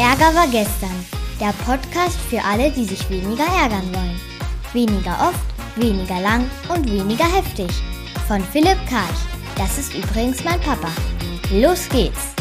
Ärger war gestern. Der Podcast für alle, die sich weniger ärgern wollen. Weniger oft, weniger lang und weniger heftig. Von Philipp Karch. Das ist übrigens mein Papa. Los geht's!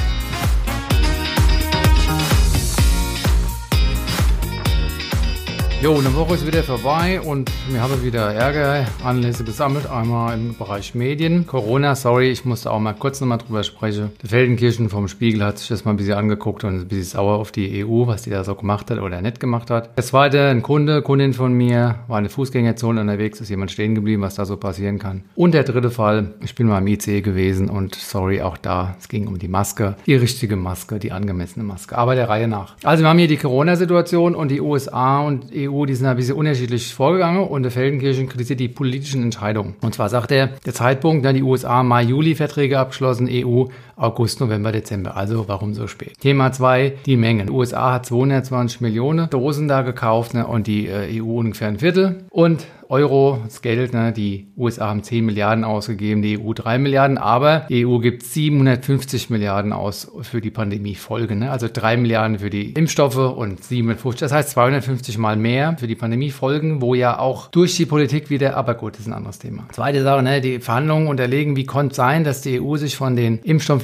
Jo, eine Woche ist wieder vorbei und wir haben wieder Ärger, Anlässe gesammelt. Einmal im Bereich Medien. Corona, sorry, ich musste auch mal kurz nochmal drüber sprechen. Der Feldenkirchen vom Spiegel hat sich das mal ein bisschen angeguckt und ist ein bisschen sauer auf die EU, was die da so gemacht hat oder nicht gemacht hat. Das zweite, ein Kunde, Kundin von mir, war eine Fußgängerzone unterwegs, ist jemand stehen geblieben, was da so passieren kann. Und der dritte Fall, ich bin mal im IC gewesen und sorry, auch da, es ging um die Maske, die richtige Maske, die angemessene Maske. Aber der Reihe nach. Also wir haben hier die Corona-Situation und die USA und EU EU, die sind ein bisschen unterschiedlich vorgegangen und der Feldenkirchen kritisiert die politischen Entscheidungen. Und zwar sagt er, der Zeitpunkt, da die USA Mai-Juli-Verträge abgeschlossen, EU August, November, Dezember. Also warum so spät? Thema 2, die Mengen. Die USA hat 220 Millionen Dosen da gekauft ne, und die äh, EU ungefähr ein Viertel. Und Euro, das Geld, ne, die USA haben 10 Milliarden ausgegeben, die EU 3 Milliarden, aber die EU gibt 750 Milliarden aus für die Pandemiefolge. Ne? Also 3 Milliarden für die Impfstoffe und 750, das heißt 250 mal mehr für die Pandemiefolgen, wo ja auch durch die Politik wieder, aber gut, das ist ein anderes Thema. Zweite Sache, ne, die Verhandlungen unterlegen, wie konnte es sein, dass die EU sich von den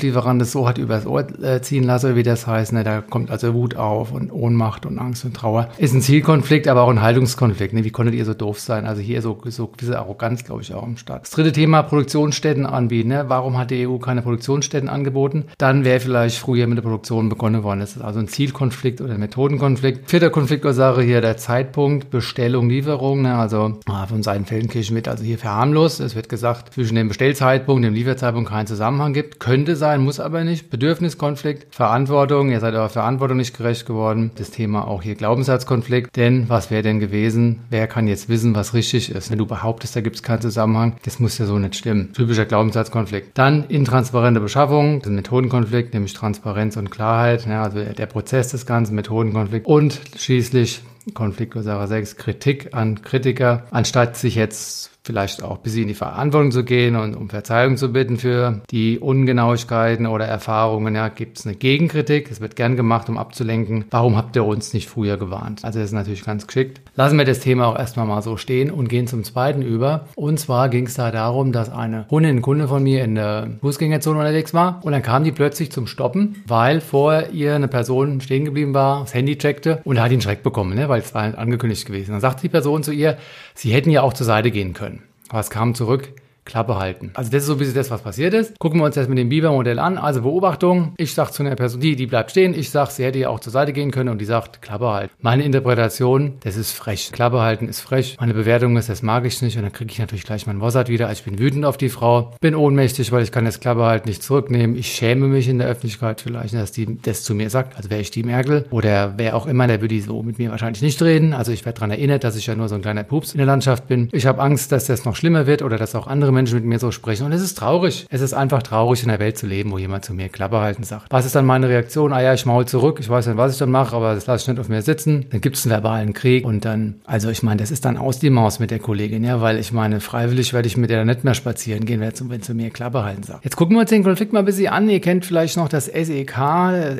Impfstofflieferanten das so hat übers Ohr äh, ziehen lassen, wie das heißt. Ne? Da kommt also Wut auf und Ohnmacht und Angst und Trauer. Ist ein Zielkonflikt, aber auch ein Haltungskonflikt. Ne? Wie konntet ihr so doof sein? Also hier so, so gewisse Arroganz, glaube ich, auch im Staat. Das dritte Thema, Produktionsstätten anbieten. Ne? Warum hat die EU keine Produktionsstätten angeboten? Dann wäre vielleicht früher mit der Produktion begonnen worden. Das ist also ein Zielkonflikt oder ein Methodenkonflikt. Vierter Konfliktursache hier der Zeitpunkt, Bestellung, Lieferung. Ne? Also ah, von Seiten Feldenkirchen wird also hier verharmlost. Es wird gesagt, zwischen dem Bestellzeitpunkt und dem Lieferzeitpunkt keinen Zusammenhang gibt. Könnte sein, muss aber nicht. Bedürfniskonflikt, Verantwortung. Ihr seid eurer Verantwortung nicht gerecht geworden. Das Thema auch hier Glaubenssatzkonflikt. Denn was wäre denn gewesen? Wer kann jetzt wissen, was richtig richtig ist. Wenn du behauptest, da gibt es keinen Zusammenhang, das muss ja so nicht stimmen. Typischer Glaubenssatzkonflikt. Dann intransparente Beschaffung, das ist ein Methodenkonflikt, nämlich Transparenz und Klarheit, ja, also der Prozess des Ganzen, Methodenkonflikt. Und schließlich Konfliktursache 6, Kritik an Kritiker, anstatt sich jetzt vielleicht auch bisschen in die Verantwortung zu gehen und um Verzeihung zu bitten für die Ungenauigkeiten oder Erfahrungen. Ja, gibt es eine Gegenkritik. Es wird gern gemacht, um abzulenken. Warum habt ihr uns nicht früher gewarnt? Also das ist natürlich ganz geschickt. Lassen wir das Thema auch erstmal mal so stehen und gehen zum zweiten über. Und zwar ging es da darum, dass eine Kundin, ein Kunde von mir in der Fußgängerzone unterwegs war und dann kam die plötzlich zum Stoppen, weil vor ihr eine Person stehen geblieben war, das Handy checkte und hat ihn Schreck bekommen, ne, weil es war angekündigt gewesen. Dann sagte die Person zu ihr, sie hätten ja auch zur Seite gehen können. Was kam zurück? Klappe halten. Also das ist so ein bisschen das, was passiert ist. Gucken wir uns das mit dem Biber-Modell an. Also Beobachtung. Ich sage zu einer Person, die, die bleibt stehen. Ich sage, sie hätte ja auch zur Seite gehen können und die sagt, Klappe halten. Meine Interpretation, das ist frech. Klappe halten ist frech. Meine Bewertung ist, das mag ich nicht. Und dann kriege ich natürlich gleich meinen Wossert wieder. Ich bin wütend auf die Frau. Bin ohnmächtig, weil ich kann das Klappe halten nicht zurücknehmen. Ich schäme mich in der Öffentlichkeit vielleicht, dass die das zu mir sagt. Also wäre ich die Merkel oder wer auch immer, der würde so mit mir wahrscheinlich nicht reden. Also ich werde daran erinnert, dass ich ja nur so ein kleiner Pups in der Landschaft bin. Ich habe Angst, dass das noch schlimmer wird oder dass auch andere Menschen mit mir so sprechen. Und es ist traurig. Es ist einfach traurig, in der Welt zu leben, wo jemand zu mir Klappe halten sagt. Was ist dann meine Reaktion? Ah ja, ich maul zurück. Ich weiß nicht, was ich dann mache, aber das lasse ich nicht auf mir sitzen. Dann gibt es einen verbalen Krieg und dann, also ich meine, das ist dann aus die Maus mit der Kollegin, ja, weil ich meine, freiwillig werde ich mit der nicht mehr spazieren gehen, wenn sie mir Klappe halten sagt. Jetzt gucken wir uns den Konflikt mal ein bisschen an. Ihr kennt vielleicht noch das SEK,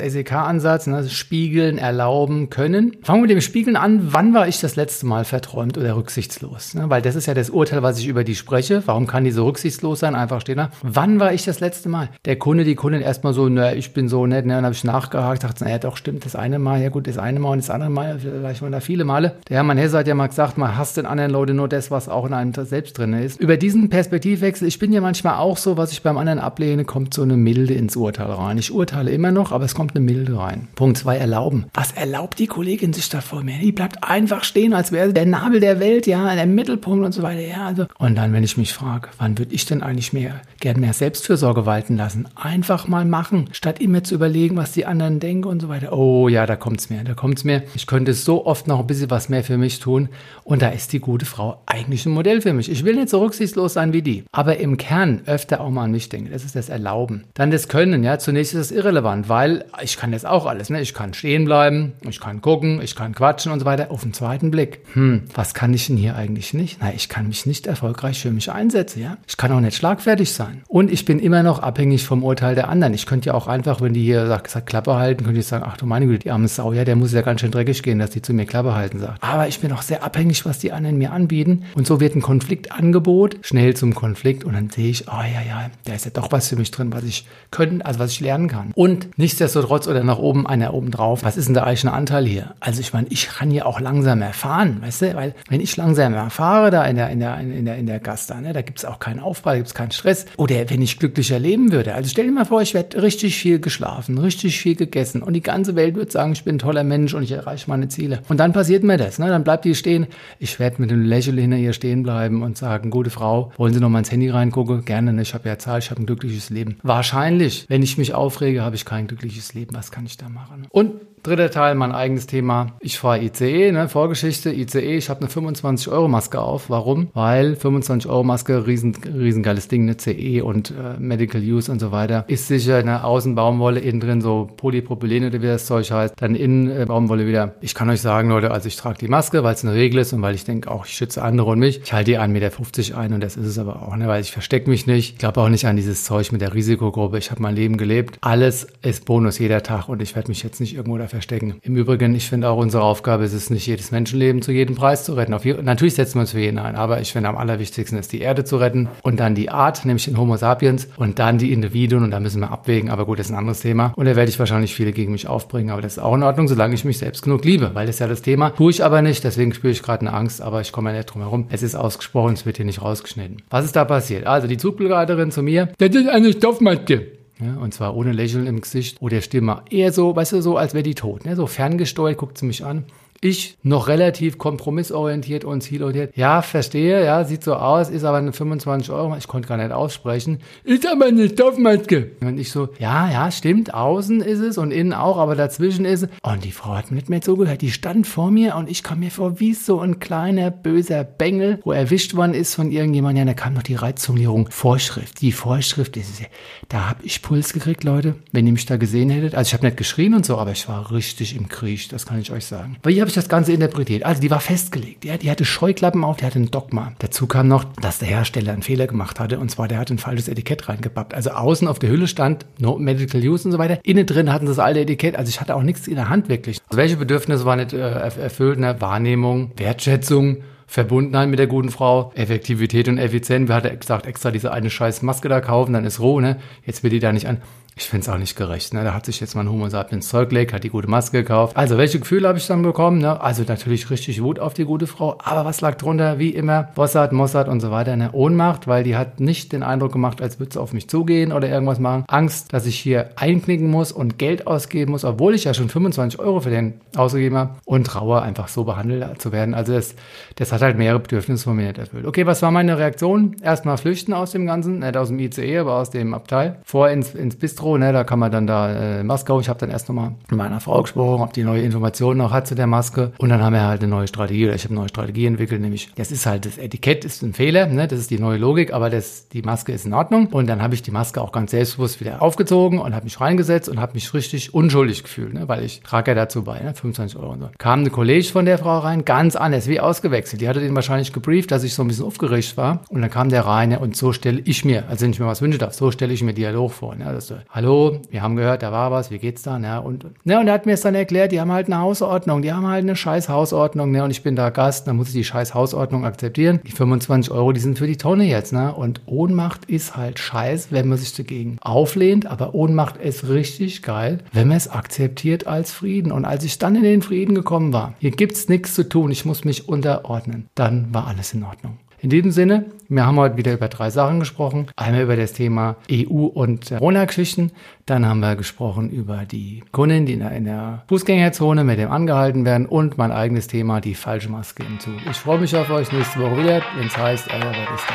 SEK-Ansatz, ne? Spiegeln, erlauben, können. Fangen wir mit dem Spiegeln an. Wann war ich das letzte Mal verträumt oder rücksichtslos? Ne? Weil das ist ja das Urteil, was ich über die spreche. Warum kann die so rücksichtslos sein? einfach stehen da. Wann war ich das letzte Mal? Der Kunde, die Kundin erstmal so, na, ich bin so nett, ne, dann habe ich nachgehakt, dachte, naja, doch, stimmt, das eine Mal, ja gut, das eine Mal und das andere Mal, vielleicht waren da viele Male. Der Hermann Hesse hat ja mal gesagt, man hasst den anderen Leute nur das, was auch in einem selbst drin ist. Über diesen Perspektivwechsel, ich bin ja manchmal auch so, was ich beim anderen ablehne, kommt so eine Milde ins Urteil rein. Ich urteile immer noch, aber es kommt eine Milde rein. Punkt zwei, erlauben. Was erlaubt die Kollegin sich da vor mir? Die bleibt einfach stehen, als wäre der Nabel der Welt, ja, der Mittelpunkt und so weiter, ja. Also. Und dann, wenn ich mich frage, wann würde ich denn eigentlich mehr gerne mehr Selbstfürsorge walten lassen. Einfach mal machen, statt immer zu überlegen, was die anderen denken und so weiter. Oh ja, da kommt's mir, da kommt's mir. Ich könnte so oft noch ein bisschen was mehr für mich tun. Und da ist die gute Frau eigentlich ein Modell für mich. Ich will nicht so rücksichtslos sein wie die. Aber im Kern öfter auch mal an mich denken. Das ist das Erlauben. Dann das Können, ja. Zunächst ist es irrelevant, weil ich kann das auch alles, ne? Ich kann stehen bleiben, ich kann gucken, ich kann quatschen und so weiter. Auf den zweiten Blick. Hm, was kann ich denn hier eigentlich nicht? Na, ich kann mich nicht erfolgreich für mich einsetzen. Ja. Ich kann auch nicht schlagfertig sein. Und ich bin immer noch abhängig vom Urteil der anderen. Ich könnte ja auch einfach, wenn die hier sagt, sagt Klappe halten, könnte ich sagen, ach du meine Güte, die arme Sau, ja, der muss ja ganz schön dreckig gehen, dass die zu mir Klappe halten sagt. Aber ich bin auch sehr abhängig, was die anderen mir anbieten. Und so wird ein Konfliktangebot schnell zum Konflikt und dann sehe ich, oh ja, ja, da ist ja doch was für mich drin, was ich können, also was ich lernen kann. Und nichtsdestotrotz oder nach oben einer oben drauf, was ist denn der eigene Anteil hier? Also ich meine, ich kann ja auch langsam erfahren, weißt du, weil wenn ich langsam erfahre da in der, in der, in der, in der Gasta, ne, da gibt's auch keinen Aufprall, da gibt's keinen Stress. Oder wenn ich glücklicher leben würde. Also stell dir mal vor, ich werde richtig viel geschlafen, richtig viel gegessen und die ganze Welt wird sagen, ich bin ein toller Mensch und ich erreiche meine Ziele. Und dann passiert mir das, ne? Dann bleibt die stehen. Ich werde mit einem Lächeln hinter ihr stehen bleiben und sagen, gute Frau, wollen Sie noch mal ins Handy reingucken? Gerne, ne? ich habe ja Zahl, ich habe ein glückliches Leben. Wahrscheinlich, wenn ich mich aufrege, habe ich kein glückliches Leben. Was kann ich da machen? Und Dritter Teil, mein eigenes Thema. Ich fahre ICE, ne, Vorgeschichte, ICE, ich habe eine 25-Euro-Maske auf. Warum? Weil 25-Euro-Maske, riesen, riesengeiles Ding, eine CE und äh, Medical Use und so weiter. Ist sicher, eine Außenbaumwolle, innen drin so Polypropylen oder wie das Zeug heißt. Dann innen äh, Baumwolle wieder. Ich kann euch sagen, Leute, also ich trage die Maske, weil es eine Regel ist und weil ich denke, auch ich schütze andere und mich. Ich halte die 1,50 Meter ein und das ist es aber auch, ne, weil ich verstecke mich nicht. Ich glaube auch nicht an dieses Zeug mit der Risikogruppe. Ich habe mein Leben gelebt. Alles ist Bonus jeder Tag und ich werde mich jetzt nicht irgendwo dafür verstecken. Im Übrigen, ich finde auch unsere Aufgabe ist es nicht, jedes Menschenleben zu jedem Preis zu retten. Je natürlich setzen wir uns für jeden ein, aber ich finde am allerwichtigsten ist die Erde zu retten und dann die Art, nämlich den Homo sapiens und dann die Individuen und da müssen wir abwägen. Aber gut, das ist ein anderes Thema und da werde ich wahrscheinlich viele gegen mich aufbringen, aber das ist auch in Ordnung, solange ich mich selbst genug liebe, weil das ist ja das Thema. Tue ich aber nicht, deswegen spüre ich gerade eine Angst, aber ich komme ja nicht drum herum. Es ist ausgesprochen, es wird hier nicht rausgeschnitten. Was ist da passiert? Also die Zugbegleiterin zu mir, das ist eine Stoffmaske. Ja, und zwar ohne Lächeln im Gesicht oder Stimme. Eher so, weißt du, so, als wäre die tot. Ne? So ferngesteuert guckt sie mich an. Ich noch relativ kompromissorientiert und zielorientiert. Ja, verstehe, ja, sieht so aus, ist aber eine 25 Euro. Ich konnte gar nicht aussprechen. Ist aber eine Stoffmaske. Und ich so, ja, ja, stimmt, außen ist es und innen auch, aber dazwischen ist es. Und die Frau hat mir nicht mehr zugehört. Die stand vor mir und ich kam mir vor wie so ein kleiner böser Bengel, wo erwischt worden ist von irgendjemandem. Ja, da kam noch die Reizumlierung. Vorschrift. Die Vorschrift ist, da habe ich Puls gekriegt, Leute, wenn ihr mich da gesehen hättet. Also ich habe nicht geschrien und so, aber ich war richtig im Krieg, das kann ich euch sagen. Weil ihr habe ich das Ganze interpretiert. Also die war festgelegt. Ja, die hatte Scheuklappen auf, die hatte ein Dogma. Dazu kam noch, dass der Hersteller einen Fehler gemacht hatte. Und zwar, der hat ein falsches Etikett reingepappt. Also außen auf der Hülle stand No Medical Use und so weiter. Innen drin hatten sie das alte Etikett. Also ich hatte auch nichts in der Hand wirklich. Also welche Bedürfnisse waren nicht äh, erfüllt? Ne? Wahrnehmung, Wertschätzung, Verbundenheit mit der guten Frau, Effektivität und Effizienz. Wer hat gesagt, extra diese eine scheiß Maske da kaufen, dann ist roh, ne? Jetzt will die da nicht an. Ich finde es auch nicht gerecht. Ne? Da hat sich jetzt mal ein Homo sapiens Zeug gelegt, hat die gute Maske gekauft. Also, welche Gefühle habe ich dann bekommen? Ne? Also, natürlich richtig Wut auf die gute Frau. Aber was lag drunter? Wie immer, Mossad, Mossad und so weiter. Eine Ohnmacht, weil die hat nicht den Eindruck gemacht, als würde sie auf mich zugehen oder irgendwas machen. Angst, dass ich hier einknicken muss und Geld ausgeben muss, obwohl ich ja schon 25 Euro für den ausgegeben habe. Und Trauer, einfach so behandelt zu werden. Also, das, das hat halt mehrere Bedürfnisse von mir nicht erfüllt. Okay, was war meine Reaktion? Erstmal flüchten aus dem Ganzen. Nicht aus dem ICE, aber aus dem Abteil. Vor ins, ins Bistro Bistro, ne, da kann man dann da äh, Maske. Ich habe dann erst nochmal mit meiner Frau gesprochen, ob die neue Informationen noch hat zu der Maske. Und dann haben wir halt eine neue Strategie, oder ich habe eine neue Strategie entwickelt, nämlich das ist halt, das Etikett ist ein Fehler, ne, das ist die neue Logik, aber das, die Maske ist in Ordnung. Und dann habe ich die Maske auch ganz selbstbewusst wieder aufgezogen und habe mich reingesetzt und habe mich richtig unschuldig gefühlt, ne, weil ich trage ja dazu bei, ne, 25 Euro und so. Kam eine Kollege von der Frau rein, ganz anders, wie ausgewechselt. Die hatte den wahrscheinlich gebrieft, dass ich so ein bisschen aufgeregt war. Und dann kam der rein ne, und so stelle ich mir, also wenn ich mir was wünsche darf, so stelle ich mir Dialog vor. Ne, das so, Hallo, wir haben gehört, da war was, wie geht's da? Ne? Und, ne, und er hat mir es dann erklärt, die haben halt eine Hausordnung, die haben halt eine scheiß Hausordnung, ne? Und ich bin da Gast, dann muss ich die scheiß Hausordnung akzeptieren. Die 25 Euro, die sind für die Tonne jetzt, ne? Und Ohnmacht ist halt scheiß, wenn man sich dagegen auflehnt, aber Ohnmacht ist richtig geil, wenn man es akzeptiert als Frieden. Und als ich dann in den Frieden gekommen war, hier gibt's nichts zu tun, ich muss mich unterordnen, dann war alles in Ordnung. In diesem Sinne, wir haben heute wieder über drei Sachen gesprochen. Einmal über das Thema EU und Corona-Geschichten. Dann haben wir gesprochen über die Kunden, die in der, in der, Fußgängerzone mit dem angehalten werden. Und mein eigenes Thema, die falsche Maske im Zug. Ich freue mich auf euch nächste Woche wieder, wenn es heißt, was ist da?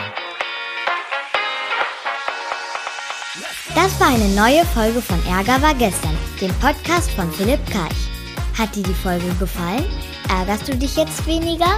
Das war eine neue Folge von Ärger war gestern, dem Podcast von Philipp Karch. Hat dir die Folge gefallen? Ärgerst du dich jetzt weniger?